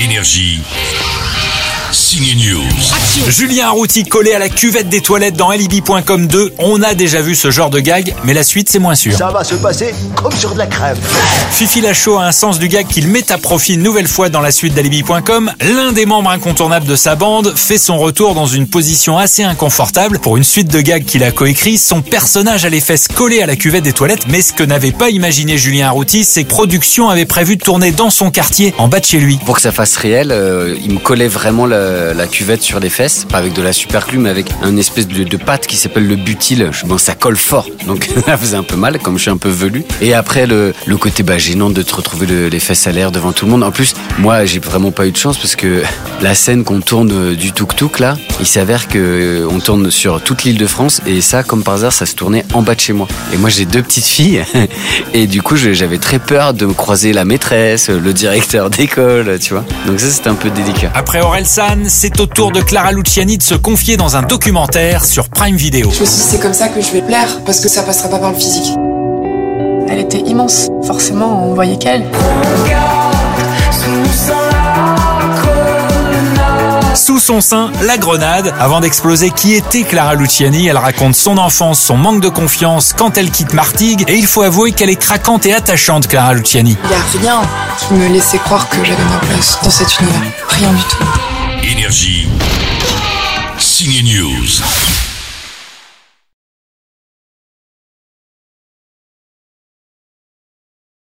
Énergie. Signe News. Julien Arrouti collé à la cuvette des toilettes dans alibi.com 2. On a déjà vu ce genre de gag, mais la suite c'est moins sûr. Ça va se passer comme sur de la crème. Fifi Lachaud a un sens du gag qu'il met à profit une nouvelle fois dans la suite d'alibi.com. L'un des membres incontournables de sa bande fait son retour dans une position assez inconfortable. Pour une suite de gags qu'il a coécrit, son personnage a les fesses collées à la cuvette des toilettes, mais ce que n'avait pas imaginé Julien Arrouti, c'est que production avait prévu de tourner dans son quartier, en bas de chez lui. Pour que ça fasse réel, euh, il me collait vraiment la, la cuvette sur les fesses, pas avec de la super glue, mais avec un espèce de, pâte qui s'appelle le butyl. Bon, ça colle fort, donc ça faisait un peu mal, comme je suis un peu velu. Et après, le, côté bah, gênant de te retrouver le- les fesses à l'air devant tout le monde. En plus, moi, j'ai vraiment pas eu de chance parce que la scène qu'on tourne euh, du tuk-tuk, là, il s'avère que euh, on tourne sur toute l'île de France et ça, comme par hasard, ça se tournait en bas de chez moi. Et moi, j'ai deux petites filles et du coup, j'avais très peur de me croiser la maîtresse, le directeur d'école, tu vois. Donc ça, c'était un peu délicat. Après Aurel San, c'est au tour de Clara Luciani de se confier dans un documentaire sur Prime Video. Je me suis dit, c'est comme ça que je vais plaire, parce que ça passera pas par le physique. Elle était immense. Forcément, on voyait qu'elle. Sous son sein, la grenade. Avant d'exploser qui était Clara Luciani, elle raconte son enfance, son manque de confiance quand elle quitte Martigues. Et il faut avouer qu'elle est craquante et attachante, Clara Luciani. Il y a rien qui me laissait croire que j'avais ma place dans cet univers. Rien du tout. Énergie. Signe News.